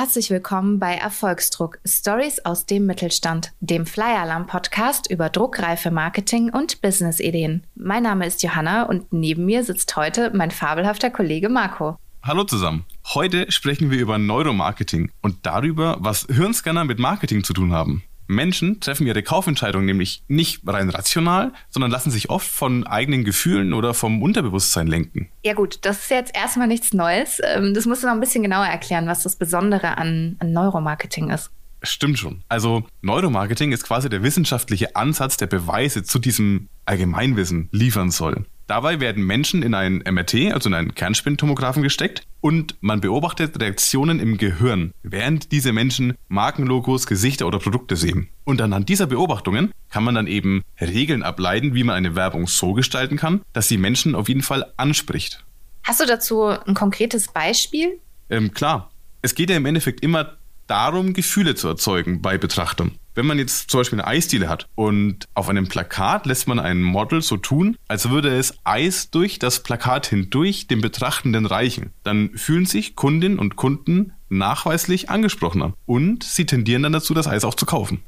Herzlich willkommen bei Erfolgsdruck Stories aus dem Mittelstand, dem Flyer Alarm Podcast über druckreife Marketing und Business-Ideen. Mein Name ist Johanna und neben mir sitzt heute mein fabelhafter Kollege Marco. Hallo zusammen. Heute sprechen wir über Neuromarketing und darüber, was Hirnscanner mit Marketing zu tun haben. Menschen treffen ihre Kaufentscheidung nämlich nicht rein rational, sondern lassen sich oft von eigenen Gefühlen oder vom Unterbewusstsein lenken. Ja gut, das ist jetzt erstmal nichts Neues. Ähm, das musst du noch ein bisschen genauer erklären, was das Besondere an, an Neuromarketing ist. Stimmt schon. Also Neuromarketing ist quasi der wissenschaftliche Ansatz, der Beweise zu diesem Allgemeinwissen liefern soll. Dabei werden Menschen in einen MRT, also in einen Kernspintomographen gesteckt und man beobachtet Reaktionen im Gehirn, während diese Menschen Markenlogos, Gesichter oder Produkte sehen. Und anhand dieser Beobachtungen kann man dann eben Regeln ableiten, wie man eine Werbung so gestalten kann, dass sie Menschen auf jeden Fall anspricht. Hast du dazu ein konkretes Beispiel? Ähm, klar. Es geht ja im Endeffekt immer darum, Gefühle zu erzeugen bei Betrachtern. Wenn man jetzt zum Beispiel eine Eisdiele hat und auf einem Plakat lässt man ein Model so tun, als würde es Eis durch das Plakat hindurch dem Betrachtenden reichen, dann fühlen sich Kundinnen und Kunden nachweislich angesprochener und sie tendieren dann dazu, das Eis auch zu kaufen.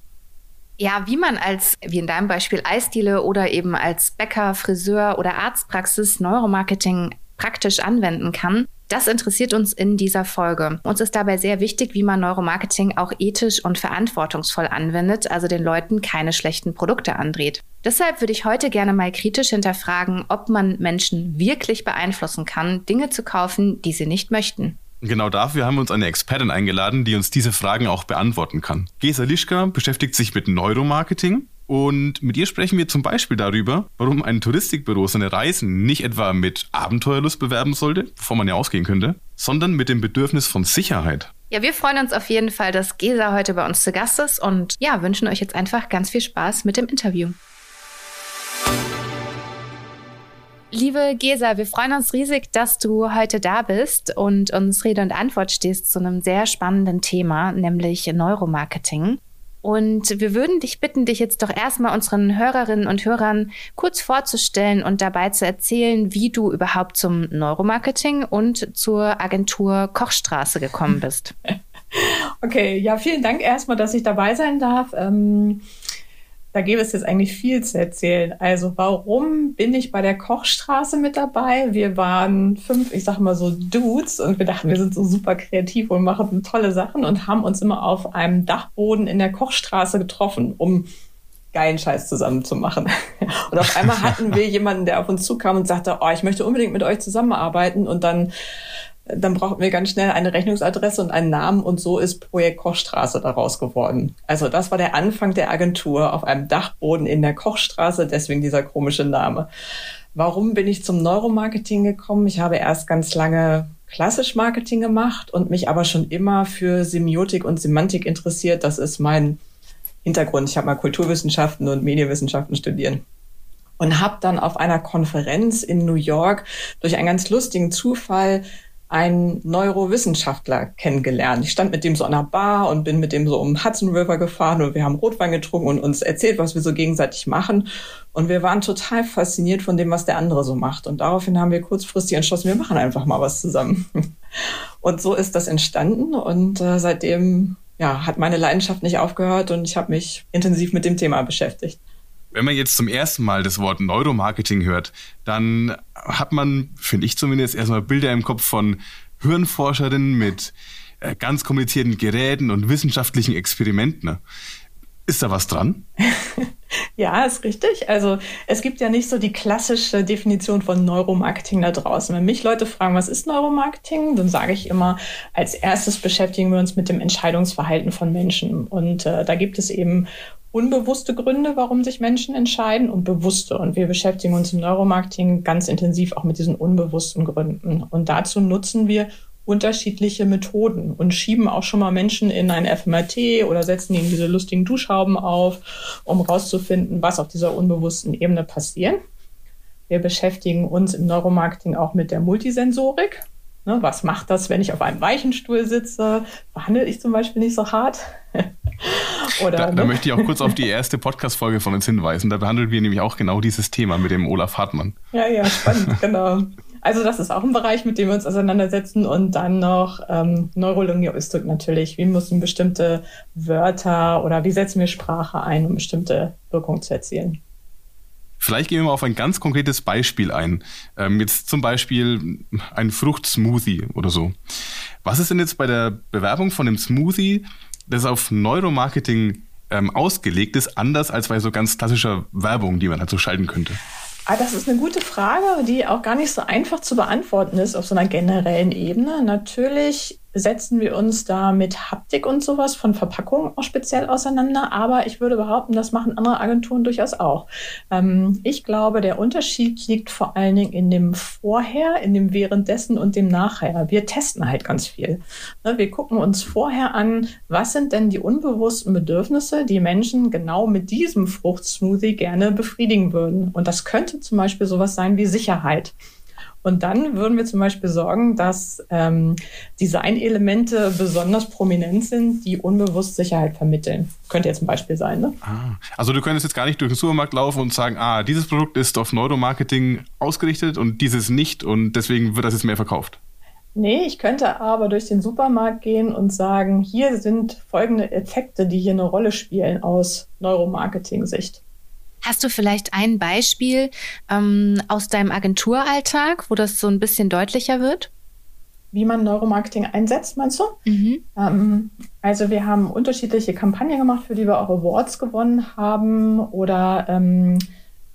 Ja, wie man als, wie in deinem Beispiel Eisdiele oder eben als Bäcker, Friseur oder Arztpraxis Neuromarketing praktisch anwenden kann, das interessiert uns in dieser Folge. Uns ist dabei sehr wichtig, wie man Neuromarketing auch ethisch und verantwortungsvoll anwendet, also den Leuten keine schlechten Produkte andreht. Deshalb würde ich heute gerne mal kritisch hinterfragen, ob man Menschen wirklich beeinflussen kann, Dinge zu kaufen, die sie nicht möchten. Genau dafür haben wir uns eine Expertin eingeladen, die uns diese Fragen auch beantworten kann. Gesa Lischka beschäftigt sich mit Neuromarketing und mit ihr sprechen wir zum Beispiel darüber, warum ein Touristikbüro seine Reisen nicht etwa mit Abenteuerlust bewerben sollte, bevor man ja ausgehen könnte, sondern mit dem Bedürfnis von Sicherheit. Ja, wir freuen uns auf jeden Fall, dass Gesa heute bei uns zu Gast ist und ja, wünschen euch jetzt einfach ganz viel Spaß mit dem Interview. Liebe Gesa, wir freuen uns riesig, dass du heute da bist und uns Rede und Antwort stehst zu einem sehr spannenden Thema, nämlich Neuromarketing. Und wir würden dich bitten, dich jetzt doch erstmal unseren Hörerinnen und Hörern kurz vorzustellen und dabei zu erzählen, wie du überhaupt zum Neuromarketing und zur Agentur Kochstraße gekommen bist. Okay, ja, vielen Dank erstmal, dass ich dabei sein darf. Ähm da gäbe es jetzt eigentlich viel zu erzählen. Also warum bin ich bei der Kochstraße mit dabei? Wir waren fünf, ich sag mal so Dudes und wir dachten, wir sind so super kreativ und machen tolle Sachen und haben uns immer auf einem Dachboden in der Kochstraße getroffen, um geilen Scheiß zusammen zu machen. Und auf einmal hatten wir jemanden, der auf uns zukam und sagte, oh, ich möchte unbedingt mit euch zusammenarbeiten und dann dann brauchten wir ganz schnell eine Rechnungsadresse und einen Namen und so ist Projekt Kochstraße daraus geworden. Also das war der Anfang der Agentur auf einem Dachboden in der Kochstraße, deswegen dieser komische Name. Warum bin ich zum Neuromarketing gekommen? Ich habe erst ganz lange klassisch Marketing gemacht und mich aber schon immer für Semiotik und Semantik interessiert. Das ist mein Hintergrund. Ich habe mal Kulturwissenschaften und Medienwissenschaften studiert und habe dann auf einer Konferenz in New York durch einen ganz lustigen Zufall einen Neurowissenschaftler kennengelernt. Ich stand mit dem so an einer Bar und bin mit dem so um Hudson River gefahren und wir haben Rotwein getrunken und uns erzählt, was wir so gegenseitig machen. Und wir waren total fasziniert von dem, was der andere so macht. Und daraufhin haben wir kurzfristig entschlossen, wir machen einfach mal was zusammen. Und so ist das entstanden und äh, seitdem ja, hat meine Leidenschaft nicht aufgehört und ich habe mich intensiv mit dem Thema beschäftigt. Wenn man jetzt zum ersten Mal das Wort Neuromarketing hört, dann hat man, finde ich zumindest, erstmal Bilder im Kopf von Hirnforscherinnen mit äh, ganz komplizierten Geräten und wissenschaftlichen Experimenten. Ist da was dran? ja, ist richtig. Also es gibt ja nicht so die klassische Definition von Neuromarketing da draußen. Wenn mich Leute fragen, was ist Neuromarketing, dann sage ich immer, als erstes beschäftigen wir uns mit dem Entscheidungsverhalten von Menschen. Und äh, da gibt es eben unbewusste Gründe, warum sich Menschen entscheiden und bewusste. Und wir beschäftigen uns im Neuromarketing ganz intensiv auch mit diesen unbewussten Gründen. Und dazu nutzen wir unterschiedliche Methoden und schieben auch schon mal Menschen in ein FMRT oder setzen ihnen diese lustigen Duschhauben auf, um rauszufinden, was auf dieser unbewussten Ebene passiert. Wir beschäftigen uns im Neuromarketing auch mit der Multisensorik. Ne, was macht das, wenn ich auf einem weichen Stuhl sitze? Behandle ich zum Beispiel nicht so hart? Oder, da, ne? da, möchte ich auch kurz auf die erste Podcast-Folge von uns hinweisen. Da behandeln wir nämlich auch genau dieses Thema mit dem Olaf Hartmann. Ja, ja, spannend, genau. also das ist auch ein Bereich, mit dem wir uns auseinandersetzen. Und dann noch ähm, Neurolinguistik natürlich. Wie müssen bestimmte Wörter oder wie setzen wir Sprache ein, um bestimmte Wirkungen zu erzielen? Vielleicht gehen wir mal auf ein ganz konkretes Beispiel ein. Ähm, jetzt zum Beispiel ein Fruchtsmoothie oder so. Was ist denn jetzt bei der Bewerbung von dem Smoothie, das auf Neuromarketing ähm, ausgelegt ist, anders als bei so ganz klassischer Werbung, die man halt so schalten könnte? Ah, das ist eine gute Frage, die auch gar nicht so einfach zu beantworten ist auf so einer generellen Ebene. Natürlich setzen wir uns da mit Haptik und sowas von Verpackungen auch speziell auseinander. Aber ich würde behaupten, das machen andere Agenturen durchaus auch. Ähm, ich glaube, der Unterschied liegt vor allen Dingen in dem Vorher, in dem Währenddessen und dem Nachher. Wir testen halt ganz viel. Ne, wir gucken uns vorher an, was sind denn die unbewussten Bedürfnisse, die Menschen genau mit diesem Fruchtsmoothie gerne befriedigen würden. Und das könnte zum Beispiel sowas sein wie Sicherheit. Und dann würden wir zum Beispiel sorgen, dass ähm, Designelemente besonders prominent sind, die unbewusst Sicherheit vermitteln. Könnte jetzt ein Beispiel sein, ne? Ah, also du könntest jetzt gar nicht durch den Supermarkt laufen und sagen, ah, dieses Produkt ist auf Neuromarketing ausgerichtet und dieses nicht und deswegen wird das jetzt mehr verkauft. Nee, ich könnte aber durch den Supermarkt gehen und sagen, hier sind folgende Effekte, die hier eine Rolle spielen aus Neuromarketing-Sicht. Hast du vielleicht ein Beispiel ähm, aus deinem Agenturalltag, wo das so ein bisschen deutlicher wird? Wie man Neuromarketing einsetzt, meinst du? Mhm. Ähm, also wir haben unterschiedliche Kampagnen gemacht, für die wir auch Awards gewonnen haben oder ähm,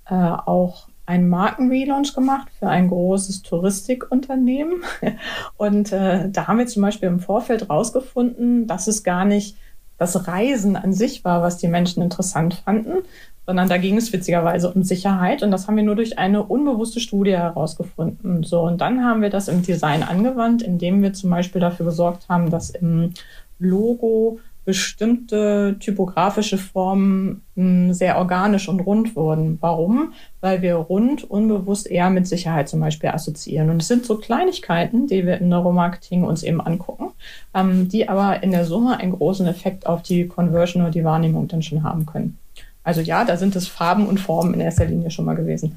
äh, auch einen Markenrelaunch gemacht für ein großes Touristikunternehmen. Und äh, da haben wir zum Beispiel im Vorfeld rausgefunden, dass es gar nicht das Reisen an sich war, was die Menschen interessant fanden, sondern da ging es witzigerweise um Sicherheit und das haben wir nur durch eine unbewusste Studie herausgefunden. So, und dann haben wir das im Design angewandt, indem wir zum Beispiel dafür gesorgt haben, dass im Logo bestimmte typografische Formen hm, sehr organisch und rund wurden. Warum? Weil wir rund unbewusst eher mit Sicherheit zum Beispiel assoziieren. Und es sind so Kleinigkeiten, die wir im Neuromarketing uns eben angucken, ähm, die aber in der Summe einen großen Effekt auf die Conversion oder die Wahrnehmung dann schon haben können. Also ja, da sind es Farben und Formen in erster Linie schon mal gewesen.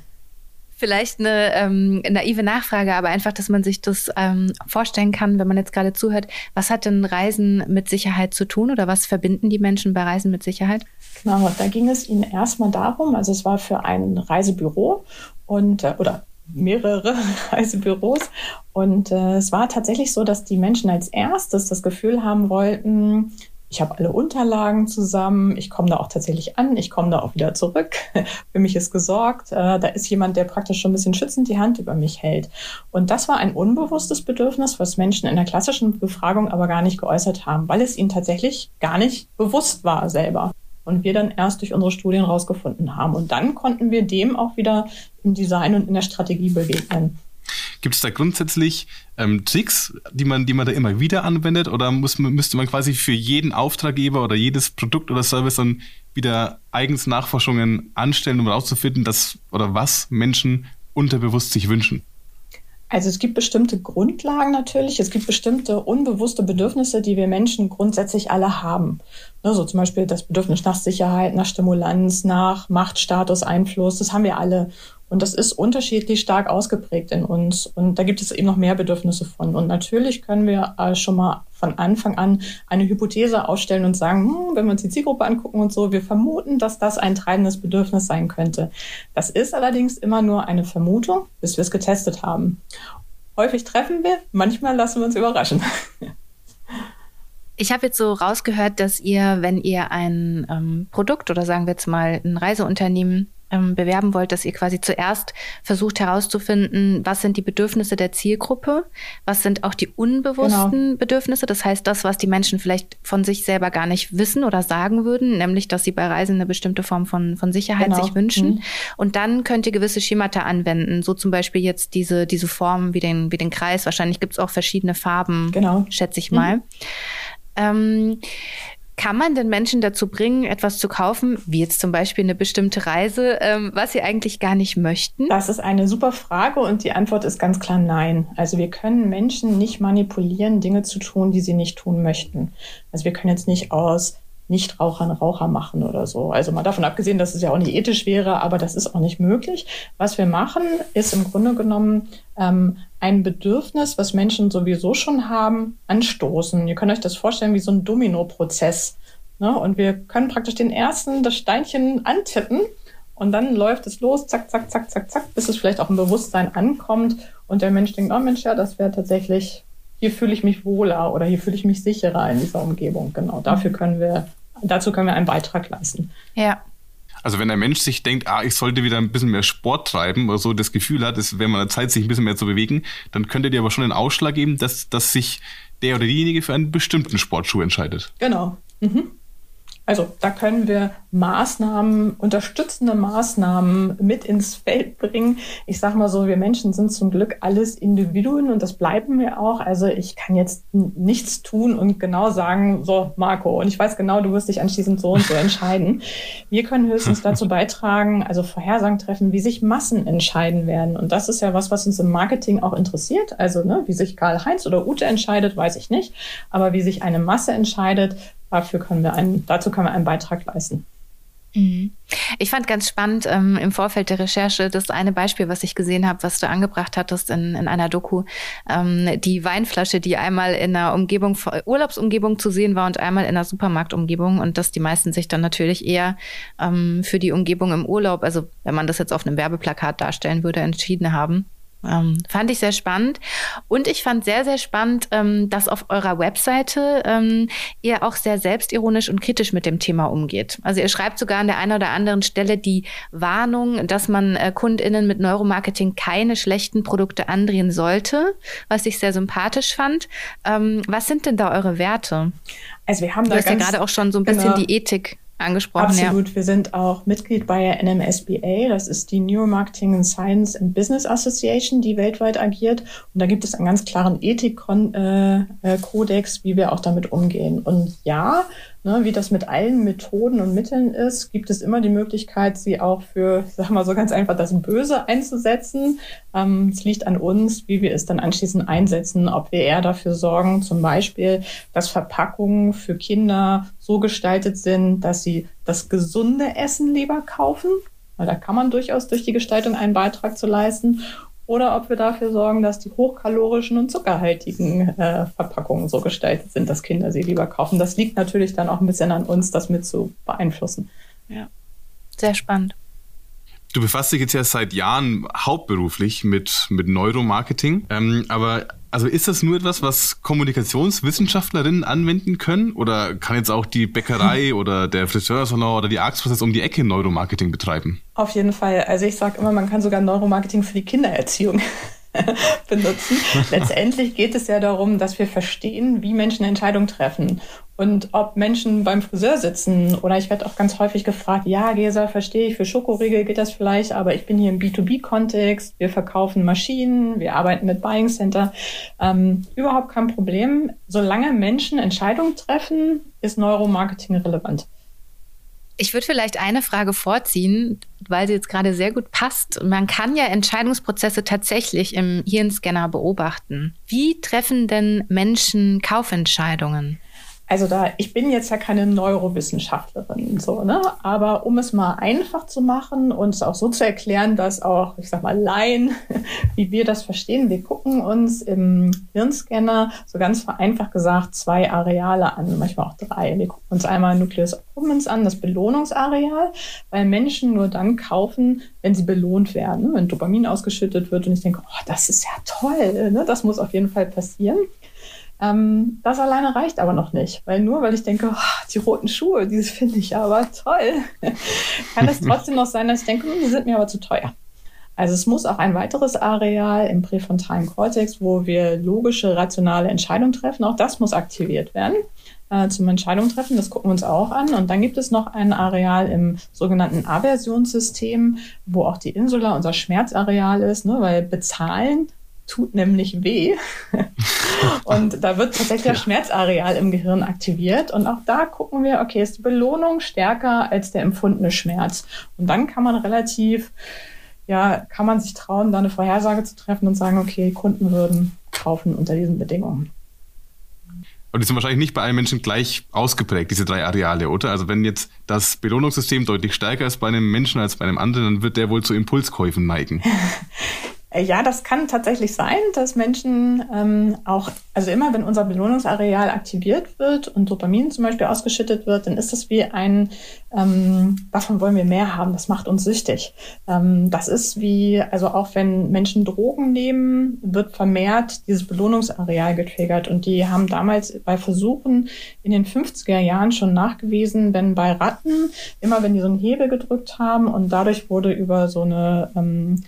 Vielleicht eine ähm, naive Nachfrage, aber einfach, dass man sich das ähm, vorstellen kann, wenn man jetzt gerade zuhört. Was hat denn Reisen mit Sicherheit zu tun oder was verbinden die Menschen bei Reisen mit Sicherheit? Genau, da ging es ihnen erstmal darum, also es war für ein Reisebüro und äh, oder mehrere Reisebüros. Und äh, es war tatsächlich so, dass die Menschen als erstes das Gefühl haben wollten, ich habe alle Unterlagen zusammen, ich komme da auch tatsächlich an, ich komme da auch wieder zurück. Für mich ist gesorgt. Äh, da ist jemand, der praktisch schon ein bisschen schützend die Hand über mich hält. Und das war ein unbewusstes Bedürfnis, was Menschen in der klassischen Befragung aber gar nicht geäußert haben, weil es ihnen tatsächlich gar nicht bewusst war selber. Und wir dann erst durch unsere Studien rausgefunden haben. Und dann konnten wir dem auch wieder im Design und in der Strategie begegnen. Gibt es da grundsätzlich ähm, Tricks, die man, die man da immer wieder anwendet? Oder muss, müsste man quasi für jeden Auftraggeber oder jedes Produkt oder Service dann wieder eigens Nachforschungen anstellen, um herauszufinden, dass oder was Menschen unterbewusst sich wünschen? Also es gibt bestimmte Grundlagen natürlich, es gibt bestimmte unbewusste Bedürfnisse, die wir Menschen grundsätzlich alle haben. Ne, so zum Beispiel das Bedürfnis nach Sicherheit, nach Stimulanz, nach Macht, Status, Einfluss, das haben wir alle. Und das ist unterschiedlich stark ausgeprägt in uns. Und da gibt es eben noch mehr Bedürfnisse von. Und natürlich können wir äh, schon mal von Anfang an eine Hypothese aufstellen und sagen, hm, wenn wir uns die Zielgruppe angucken und so, wir vermuten, dass das ein treibendes Bedürfnis sein könnte. Das ist allerdings immer nur eine Vermutung, bis wir es getestet haben. Häufig treffen wir, manchmal lassen wir uns überraschen. Ich habe jetzt so rausgehört, dass ihr, wenn ihr ein ähm, Produkt oder sagen wir jetzt mal ein Reiseunternehmen ähm, bewerben wollt, dass ihr quasi zuerst versucht herauszufinden, was sind die Bedürfnisse der Zielgruppe, was sind auch die unbewussten genau. Bedürfnisse, das heißt das, was die Menschen vielleicht von sich selber gar nicht wissen oder sagen würden, nämlich, dass sie bei Reisen eine bestimmte Form von, von Sicherheit genau. sich wünschen. Mhm. Und dann könnt ihr gewisse Schemata anwenden, so zum Beispiel jetzt diese, diese Form wie den, wie den Kreis. Wahrscheinlich gibt es auch verschiedene Farben, genau. schätze ich mal. Mhm. Ähm, kann man den Menschen dazu bringen, etwas zu kaufen, wie jetzt zum Beispiel eine bestimmte Reise, ähm, was sie eigentlich gar nicht möchten? Das ist eine super Frage und die Antwort ist ganz klar nein. Also wir können Menschen nicht manipulieren, Dinge zu tun, die sie nicht tun möchten. Also wir können jetzt nicht aus Nichtraucher einen Raucher machen oder so. Also mal davon abgesehen, dass es ja auch nicht ethisch wäre, aber das ist auch nicht möglich. Was wir machen, ist im Grunde genommen ähm, ein Bedürfnis, was Menschen sowieso schon haben, anstoßen. Ihr könnt euch das vorstellen wie so ein Domino-Prozess. Ne? Und wir können praktisch den ersten, das Steinchen antippen und dann läuft es los, zack, zack, zack, zack, zack, bis es vielleicht auch im Bewusstsein ankommt und der Mensch denkt, oh Mensch, ja, das wäre tatsächlich, hier fühle ich mich wohler oder hier fühle ich mich sicherer in dieser Umgebung. Genau, dafür können wir, dazu können wir einen Beitrag leisten. Ja. Also wenn ein Mensch sich denkt, ah, ich sollte wieder ein bisschen mehr Sport treiben oder so das Gefühl hat, es wäre mal Zeit, sich ein bisschen mehr zu bewegen, dann könnte dir aber schon einen Ausschlag geben, dass, dass sich der oder diejenige für einen bestimmten Sportschuh entscheidet. Genau. Mhm. Also da können wir Maßnahmen, unterstützende Maßnahmen mit ins Feld bringen. Ich sage mal so, wir Menschen sind zum Glück alles Individuen und das bleiben wir auch. Also ich kann jetzt nichts tun und genau sagen, so Marco, und ich weiß genau, du wirst dich anschließend so und so entscheiden. Wir können höchstens dazu beitragen, also Vorhersagen treffen, wie sich Massen entscheiden werden. Und das ist ja was, was uns im Marketing auch interessiert. Also ne, wie sich Karl-Heinz oder Ute entscheidet, weiß ich nicht. Aber wie sich eine Masse entscheidet, dafür können wir einen, dazu können wir einen Beitrag leisten. Mhm. Ich fand ganz spannend ähm, im Vorfeld der Recherche das eine Beispiel, was ich gesehen habe, was du angebracht hattest in, in einer Doku. Ähm, die Weinflasche, die einmal in einer Umgebung, Urlaubsumgebung zu sehen war und einmal in einer Supermarktumgebung und dass die meisten sich dann natürlich eher ähm, für die Umgebung im Urlaub, also wenn man das jetzt auf einem Werbeplakat darstellen würde, entschieden haben. Ähm, fand ich sehr spannend. Und ich fand sehr, sehr spannend, ähm, dass auf eurer Webseite ähm, ihr auch sehr selbstironisch und kritisch mit dem Thema umgeht. Also ihr schreibt sogar an der einen oder anderen Stelle die Warnung, dass man äh, KundInnen mit Neuromarketing keine schlechten Produkte andrehen sollte, was ich sehr sympathisch fand. Ähm, was sind denn da eure Werte? Also wir haben du da hast ja gerade auch schon so ein bisschen genau. die Ethik angesprochen. Absolut. Ja. Wir sind auch Mitglied bei der NMSBA. Das ist die Neuromarketing and Science and Business Association, die weltweit agiert. Und da gibt es einen ganz klaren Ethikkodex, äh, wie wir auch damit umgehen. Und ja, Ne, wie das mit allen Methoden und Mitteln ist, gibt es immer die Möglichkeit, sie auch für, sag mal so ganz einfach, das Böse einzusetzen. Ähm, es liegt an uns, wie wir es dann anschließend einsetzen, ob wir eher dafür sorgen, zum Beispiel, dass Verpackungen für Kinder so gestaltet sind, dass sie das gesunde Essen lieber kaufen. Weil da kann man durchaus durch die Gestaltung einen Beitrag zu leisten oder ob wir dafür sorgen, dass die hochkalorischen und zuckerhaltigen äh, Verpackungen so gestaltet sind, dass Kinder sie lieber kaufen. Das liegt natürlich dann auch ein bisschen an uns, das mit zu beeinflussen. Ja, sehr spannend. Du befasst dich jetzt ja seit Jahren hauptberuflich mit, mit Neuromarketing, ähm, aber also ist das nur etwas, was Kommunikationswissenschaftlerinnen anwenden können? Oder kann jetzt auch die Bäckerei oder der Friseursalon oder die Arztpraxis um die Ecke Neuromarketing betreiben? Auf jeden Fall. Also ich sage immer, man kann sogar Neuromarketing für die Kindererziehung benutzen. Letztendlich geht es ja darum, dass wir verstehen, wie Menschen Entscheidungen treffen und ob Menschen beim Friseur sitzen. Oder ich werde auch ganz häufig gefragt, ja, Gesa, verstehe ich, für Schokoriegel geht das vielleicht, aber ich bin hier im B2B-Kontext, wir verkaufen Maschinen, wir arbeiten mit Buying Center. Ähm, überhaupt kein Problem. Solange Menschen Entscheidungen treffen, ist Neuromarketing relevant. Ich würde vielleicht eine Frage vorziehen, weil sie jetzt gerade sehr gut passt. Man kann ja Entscheidungsprozesse tatsächlich im Hirnscanner beobachten. Wie treffen denn Menschen Kaufentscheidungen? Also da, ich bin jetzt ja keine Neurowissenschaftlerin, so, ne? Aber um es mal einfach zu machen und es auch so zu erklären, dass auch, ich sag mal, Laien, wie wir das verstehen, wir gucken uns im Hirnscanner so ganz vereinfacht gesagt zwei Areale an, manchmal auch drei. Wir gucken uns einmal Nucleus accumbens an, das Belohnungsareal, weil Menschen nur dann kaufen, wenn sie belohnt werden, wenn Dopamin ausgeschüttet wird und ich denke, oh, das ist ja toll, ne? Das muss auf jeden Fall passieren. Ähm, das alleine reicht aber noch nicht, weil nur weil ich denke, oh, die roten Schuhe, die finde ich aber toll, kann es trotzdem noch sein, dass ich denke, hm, die sind mir aber zu teuer. Also es muss auch ein weiteres Areal im präfrontalen Kortex, wo wir logische, rationale Entscheidungen treffen, auch das muss aktiviert werden äh, zum Entscheidung treffen. Das gucken wir uns auch an. Und dann gibt es noch ein Areal im sogenannten Aversionssystem, wo auch die Insula unser Schmerzareal ist, ne? weil bezahlen tut nämlich weh. und da wird tatsächlich das Schmerzareal im Gehirn aktiviert. Und auch da gucken wir, okay, ist die Belohnung stärker als der empfundene Schmerz? Und dann kann man relativ, ja, kann man sich trauen, da eine Vorhersage zu treffen und sagen, okay, Kunden würden kaufen unter diesen Bedingungen. Und die sind wahrscheinlich nicht bei allen Menschen gleich ausgeprägt, diese drei Areale, oder? Also wenn jetzt das Belohnungssystem deutlich stärker ist bei einem Menschen als bei einem anderen, dann wird der wohl zu Impulskäufen neigen. Äh, ja, das kann tatsächlich sein, dass Menschen ähm, auch, also immer wenn unser Belohnungsareal aktiviert wird und Dopamin zum Beispiel ausgeschüttet wird, dann ist das wie ein, ähm, davon wollen wir mehr haben, das macht uns süchtig. Ähm, das ist wie, also auch wenn Menschen Drogen nehmen, wird vermehrt dieses Belohnungsareal getriggert. Und die haben damals bei Versuchen in den 50er Jahren schon nachgewiesen, wenn bei Ratten, immer wenn die so einen Hebel gedrückt haben und dadurch wurde über so eine ähm,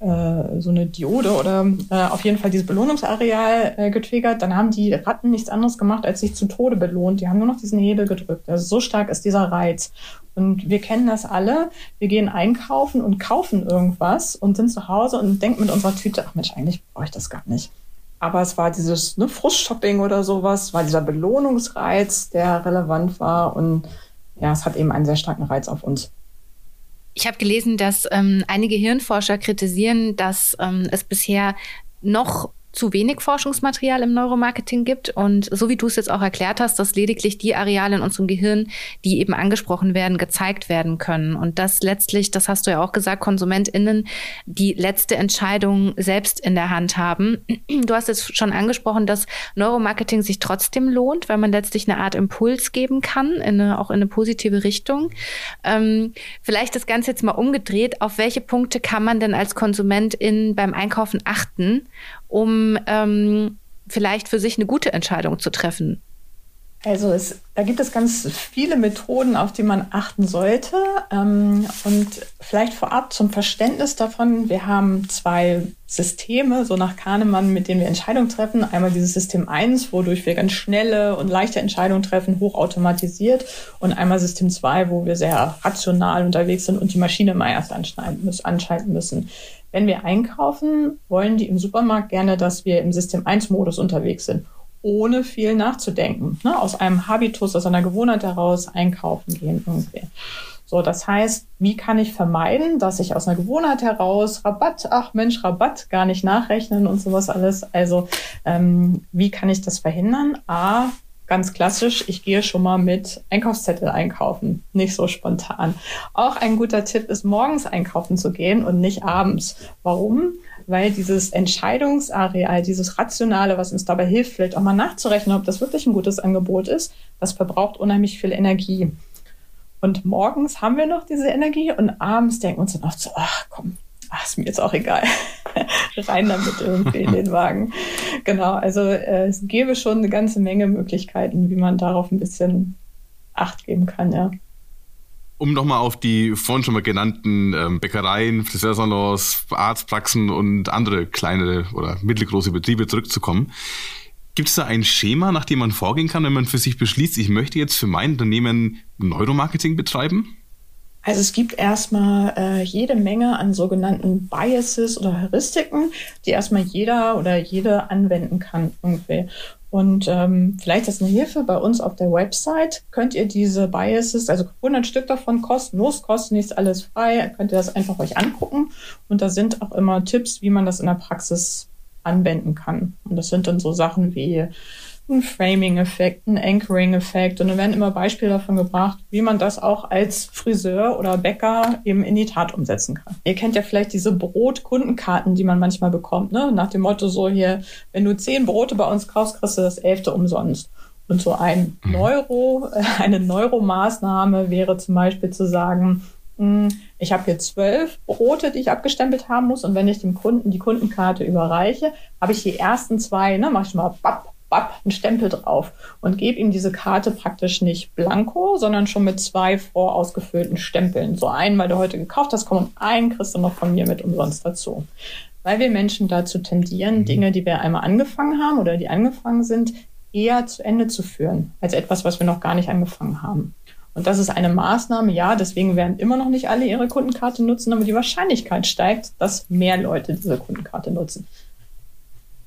äh, so eine Diode oder äh, auf jeden Fall dieses Belohnungsareal äh, getriggert, dann haben die Ratten nichts anderes gemacht, als sich zu Tode belohnt. Die haben nur noch diesen Hebel gedrückt. Also so stark ist dieser Reiz. Und wir kennen das alle. Wir gehen einkaufen und kaufen irgendwas und sind zu Hause und denken mit unserer Tüte, ach Mensch, eigentlich brauche ich das gar nicht. Aber es war dieses ne, Frustshopping oder sowas, war dieser Belohnungsreiz, der relevant war. Und ja, es hat eben einen sehr starken Reiz auf uns. Ich habe gelesen, dass ähm, einige Hirnforscher kritisieren, dass ähm, es bisher noch zu wenig Forschungsmaterial im Neuromarketing gibt und so wie du es jetzt auch erklärt hast, dass lediglich die Areale in unserem Gehirn, die eben angesprochen werden, gezeigt werden können und dass letztlich, das hast du ja auch gesagt, KonsumentInnen die letzte Entscheidung selbst in der Hand haben. Du hast jetzt schon angesprochen, dass Neuromarketing sich trotzdem lohnt, weil man letztlich eine Art Impuls geben kann, in eine, auch in eine positive Richtung. Ähm, vielleicht das Ganze jetzt mal umgedreht. Auf welche Punkte kann man denn als Konsumentin beim Einkaufen achten, um ähm, vielleicht für sich eine gute Entscheidung zu treffen? Also es, da gibt es ganz viele Methoden, auf die man achten sollte. Ähm, und vielleicht vorab zum Verständnis davon, wir haben zwei Systeme, so nach Kahnemann, mit denen wir Entscheidungen treffen. Einmal dieses System 1, wodurch wir ganz schnelle und leichte Entscheidungen treffen, hochautomatisiert. Und einmal System 2, wo wir sehr rational unterwegs sind und die Maschine mal erst anschalten müssen. Wenn wir einkaufen, wollen die im Supermarkt gerne, dass wir im System 1-Modus unterwegs sind, ohne viel nachzudenken. Ne? Aus einem Habitus, aus einer Gewohnheit heraus einkaufen gehen irgendwie. So, das heißt, wie kann ich vermeiden, dass ich aus einer Gewohnheit heraus Rabatt, ach Mensch, Rabatt, gar nicht nachrechnen und sowas alles. Also, ähm, wie kann ich das verhindern? A, ganz klassisch, ich gehe schon mal mit Einkaufszettel einkaufen, nicht so spontan. Auch ein guter Tipp ist, morgens einkaufen zu gehen und nicht abends. Warum? Weil dieses Entscheidungsareal, dieses Rationale, was uns dabei hilft, vielleicht auch mal nachzurechnen, ob das wirklich ein gutes Angebot ist, das verbraucht unheimlich viel Energie. Und morgens haben wir noch diese Energie und abends denken wir uns dann oft so, ach komm, ach, ist mir jetzt auch egal. Rein damit irgendwie in den Wagen. Genau, also äh, es gäbe schon eine ganze Menge Möglichkeiten, wie man darauf ein bisschen Acht geben kann, ja. Um nochmal auf die vorhin schon mal genannten ähm, Bäckereien, Friseursalons, Arztpraxen und andere kleine oder mittelgroße Betriebe zurückzukommen. Gibt es da ein Schema, nach dem man vorgehen kann, wenn man für sich beschließt, ich möchte jetzt für mein Unternehmen Neuromarketing betreiben? Also es gibt erstmal äh, jede Menge an sogenannten Biases oder Heuristiken, die erstmal jeder oder jede anwenden kann irgendwie. Und ähm, vielleicht ist eine Hilfe bei uns auf der Website. Könnt ihr diese Biases, also 100 Stück davon kostenlos, kostet nichts, alles frei, könnt ihr das einfach euch angucken. Und da sind auch immer Tipps, wie man das in der Praxis anwenden kann. Und das sind dann so Sachen wie ein Framing-Effekt, ein Anchoring-Effekt. Und dann werden immer Beispiele davon gebracht, wie man das auch als Friseur oder Bäcker eben in die Tat umsetzen kann. Ihr kennt ja vielleicht diese Brotkundenkarten, die man manchmal bekommt, ne? Nach dem Motto so hier, wenn du zehn Brote bei uns kaufst, kriegst du das elfte umsonst. Und so ein mhm. Neuro, eine Neuromaßnahme wäre zum Beispiel zu sagen, hm, ich habe hier zwölf Brote, die ich abgestempelt haben muss. Und wenn ich dem Kunden die Kundenkarte überreiche, habe ich die ersten zwei, ne, mache ich mal bapp, bapp, einen Stempel drauf und gebe ihm diese Karte praktisch nicht blanko, sondern schon mit zwei vorausgefüllten Stempeln. So einen, weil du heute gekauft hast, komm, und einen kriegst du noch von mir mit umsonst dazu. Weil wir Menschen dazu tendieren, mhm. Dinge, die wir einmal angefangen haben oder die angefangen sind, eher zu Ende zu führen, als etwas, was wir noch gar nicht angefangen haben. Und das ist eine Maßnahme, ja, deswegen werden immer noch nicht alle ihre Kundenkarte nutzen, aber die Wahrscheinlichkeit steigt, dass mehr Leute diese Kundenkarte nutzen.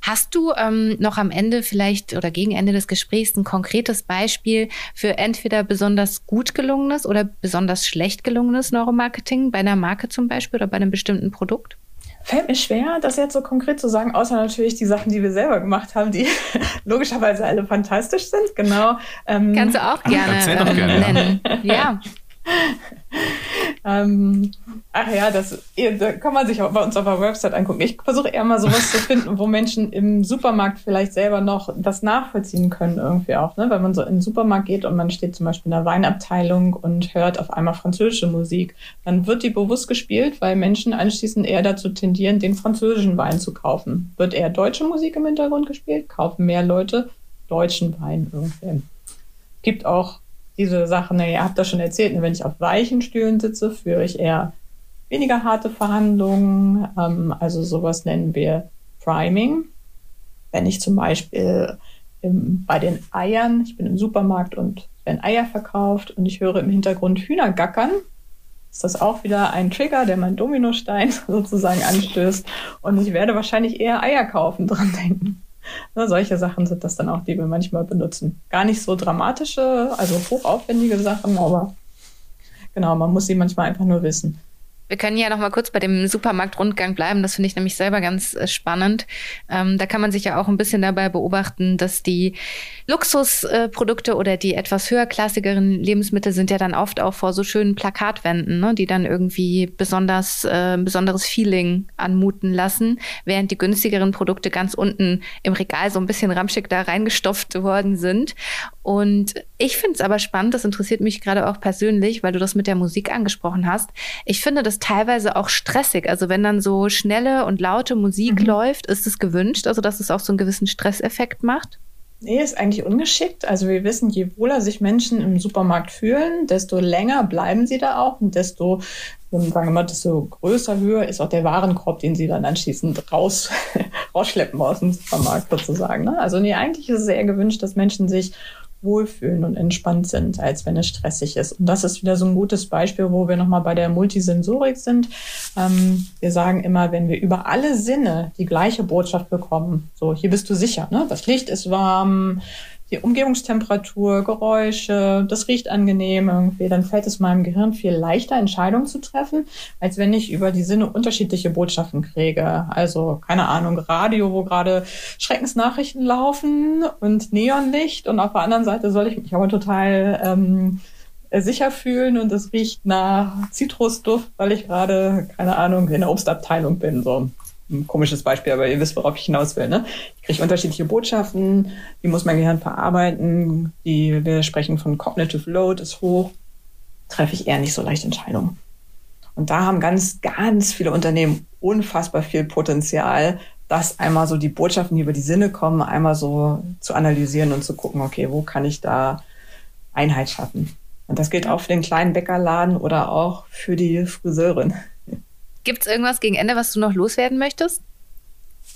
Hast du ähm, noch am Ende vielleicht oder gegen Ende des Gesprächs ein konkretes Beispiel für entweder besonders gut gelungenes oder besonders schlecht gelungenes Neuromarketing bei einer Marke zum Beispiel oder bei einem bestimmten Produkt? Fällt mir schwer, das jetzt so konkret zu sagen, außer natürlich die Sachen, die wir selber gemacht haben, die logischerweise alle fantastisch sind. Genau. Ähm, Kannst du auch gerne, doch gerne nennen. Ja. ähm, ach ja, das da kann man sich auch bei uns auf der Website angucken. Ich versuche eher mal sowas zu finden, wo Menschen im Supermarkt vielleicht selber noch das nachvollziehen können, irgendwie auch. Ne? Wenn man so in den Supermarkt geht und man steht zum Beispiel in der Weinabteilung und hört auf einmal französische Musik, dann wird die bewusst gespielt, weil Menschen anschließend eher dazu tendieren, den französischen Wein zu kaufen. Wird eher deutsche Musik im Hintergrund gespielt, kaufen mehr Leute deutschen Wein irgendwie. Gibt auch diese Sachen, ne, ihr habt das schon erzählt, ne, wenn ich auf weichen Stühlen sitze, führe ich eher weniger harte Verhandlungen. Ähm, also sowas nennen wir Priming. Wenn ich zum Beispiel im, bei den Eiern, ich bin im Supermarkt und werden Eier verkauft und ich höre im Hintergrund Hühner gackern, ist das auch wieder ein Trigger, der meinen Dominostein sozusagen anstößt. Und ich werde wahrscheinlich eher Eier kaufen dran denken. Solche Sachen sind das dann auch, die wir manchmal benutzen. Gar nicht so dramatische, also hochaufwendige Sachen, aber genau, man muss sie manchmal einfach nur wissen. Wir können ja noch mal kurz bei dem Supermarktrundgang bleiben. Das finde ich nämlich selber ganz äh, spannend. Ähm, da kann man sich ja auch ein bisschen dabei beobachten, dass die Luxusprodukte äh, oder die etwas höherklassigeren Lebensmittel sind ja dann oft auch vor so schönen Plakatwänden, ne, die dann irgendwie besonders äh, besonderes Feeling anmuten lassen, während die günstigeren Produkte ganz unten im Regal so ein bisschen ramschig da reingestopft worden sind. Und ich finde es aber spannend, das interessiert mich gerade auch persönlich, weil du das mit der Musik angesprochen hast. Ich finde das teilweise auch stressig. Also wenn dann so schnelle und laute Musik mhm. läuft, ist es gewünscht, also dass es auch so einen gewissen Stresseffekt macht? Nee, ist eigentlich ungeschickt. Also wir wissen, je wohler sich Menschen im Supermarkt fühlen, desto länger bleiben sie da auch und desto, sagen wir mal, desto größer, höher ist auch der Warenkorb, den sie dann anschließend raus, rausschleppen aus dem Supermarkt sozusagen. Ne? Also nee, eigentlich ist es eher gewünscht, dass Menschen sich wohlfühlen und entspannt sind, als wenn es stressig ist. Und das ist wieder so ein gutes Beispiel, wo wir nochmal bei der Multisensorik sind. Ähm, wir sagen immer, wenn wir über alle Sinne die gleiche Botschaft bekommen, so hier bist du sicher, ne? das Licht ist warm, die Umgebungstemperatur, Geräusche, das riecht angenehm irgendwie, dann fällt es meinem Gehirn viel leichter, Entscheidungen zu treffen, als wenn ich über die Sinne unterschiedliche Botschaften kriege. Also, keine Ahnung, Radio, wo gerade Schreckensnachrichten laufen und Neonlicht und auf der anderen Seite soll ich mich aber total ähm, sicher fühlen und es riecht nach Zitrusduft, weil ich gerade, keine Ahnung, in der Obstabteilung bin. So ein komisches Beispiel, aber ihr wisst, worauf ich hinaus will. Ne? Ich kriege unterschiedliche Botschaften, die muss mein Gehirn verarbeiten. Die, wir sprechen von Cognitive Load, ist hoch. Treffe ich eher nicht so leicht Entscheidungen. Und da haben ganz, ganz viele Unternehmen unfassbar viel Potenzial, das einmal so die Botschaften, die über die Sinne kommen, einmal so zu analysieren und zu gucken, okay, wo kann ich da Einheit schaffen? Und das gilt auch für den kleinen Bäckerladen oder auch für die Friseurin. Gibt es irgendwas gegen Ende, was du noch loswerden möchtest?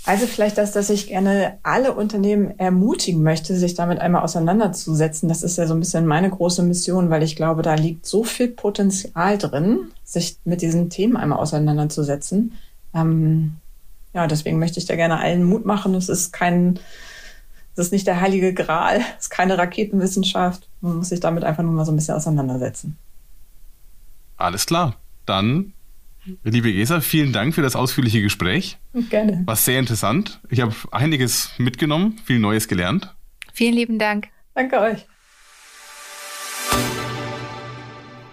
Also vielleicht das, dass ich gerne alle Unternehmen ermutigen möchte, sich damit einmal auseinanderzusetzen. Das ist ja so ein bisschen meine große Mission, weil ich glaube, da liegt so viel Potenzial drin, sich mit diesen Themen einmal auseinanderzusetzen. Ähm, ja, deswegen möchte ich da gerne allen Mut machen. Es ist kein, es ist nicht der heilige Gral, es ist keine Raketenwissenschaft. Man muss sich damit einfach nur mal so ein bisschen auseinandersetzen. Alles klar. Dann Liebe Gesa, vielen Dank für das ausführliche Gespräch. Gerne. War sehr interessant. Ich habe einiges mitgenommen, viel Neues gelernt. Vielen lieben Dank. Danke euch.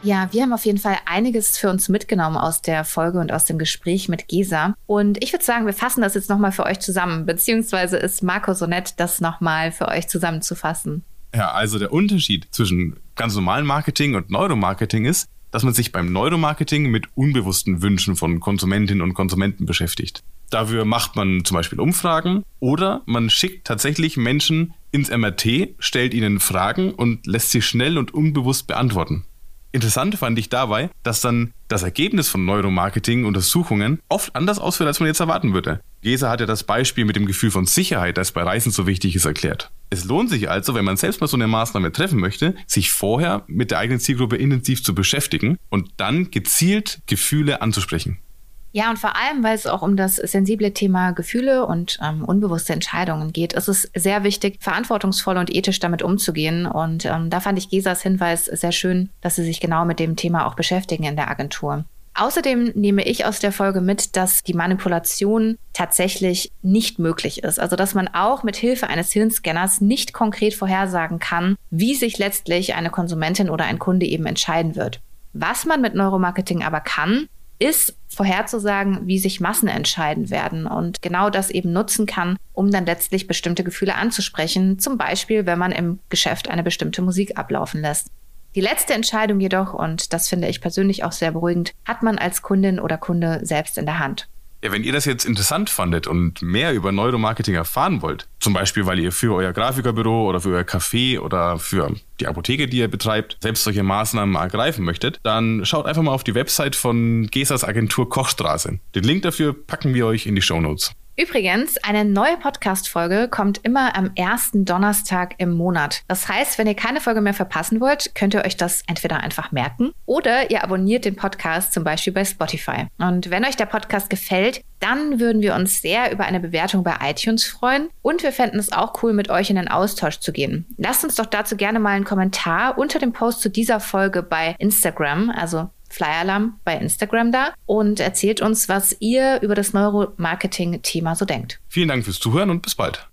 Ja, wir haben auf jeden Fall einiges für uns mitgenommen aus der Folge und aus dem Gespräch mit Gesa. Und ich würde sagen, wir fassen das jetzt nochmal für euch zusammen, beziehungsweise ist Marco so nett, das nochmal für euch zusammenzufassen. Ja, also der Unterschied zwischen ganz normalem Marketing und Neuromarketing ist, dass man sich beim Neuromarketing mit unbewussten Wünschen von Konsumentinnen und Konsumenten beschäftigt. Dafür macht man zum Beispiel Umfragen oder man schickt tatsächlich Menschen ins MRT, stellt ihnen Fragen und lässt sie schnell und unbewusst beantworten. Interessant fand ich dabei, dass dann das Ergebnis von Neuromarketing-Untersuchungen oft anders ausfällt, als man jetzt erwarten würde. Gesa hat ja das Beispiel mit dem Gefühl von Sicherheit, das bei Reisen so wichtig ist, erklärt. Es lohnt sich also, wenn man selbst mal so eine Maßnahme treffen möchte, sich vorher mit der eigenen Zielgruppe intensiv zu beschäftigen und dann gezielt Gefühle anzusprechen. Ja, und vor allem, weil es auch um das sensible Thema Gefühle und ähm, unbewusste Entscheidungen geht, ist es sehr wichtig, verantwortungsvoll und ethisch damit umzugehen. Und ähm, da fand ich Gesas Hinweis sehr schön, dass sie sich genau mit dem Thema auch beschäftigen in der Agentur. Außerdem nehme ich aus der Folge mit, dass die Manipulation tatsächlich nicht möglich ist. Also dass man auch mit Hilfe eines Hirnscanners nicht konkret vorhersagen kann, wie sich letztlich eine Konsumentin oder ein Kunde eben entscheiden wird. Was man mit Neuromarketing aber kann, ist vorherzusagen, wie sich Massen entscheiden werden und genau das eben nutzen kann, um dann letztlich bestimmte Gefühle anzusprechen, zum Beispiel wenn man im Geschäft eine bestimmte Musik ablaufen lässt. Die letzte Entscheidung jedoch, und das finde ich persönlich auch sehr beruhigend, hat man als Kundin oder Kunde selbst in der Hand. Ja, wenn ihr das jetzt interessant fandet und mehr über Neuromarketing erfahren wollt, zum Beispiel weil ihr für euer Grafikerbüro oder für euer Café oder für die Apotheke, die ihr betreibt, selbst solche Maßnahmen ergreifen möchtet, dann schaut einfach mal auf die Website von Gesas Agentur Kochstraße. Den Link dafür packen wir euch in die Show Notes. Übrigens, eine neue Podcast-Folge kommt immer am ersten Donnerstag im Monat. Das heißt, wenn ihr keine Folge mehr verpassen wollt, könnt ihr euch das entweder einfach merken oder ihr abonniert den Podcast zum Beispiel bei Spotify. Und wenn euch der Podcast gefällt, dann würden wir uns sehr über eine Bewertung bei iTunes freuen und wir fänden es auch cool, mit euch in den Austausch zu gehen. Lasst uns doch dazu gerne mal einen Kommentar unter dem Post zu dieser Folge bei Instagram, also Flyalarm bei Instagram da und erzählt uns, was ihr über das Neuromarketing-Thema so denkt. Vielen Dank fürs Zuhören und bis bald.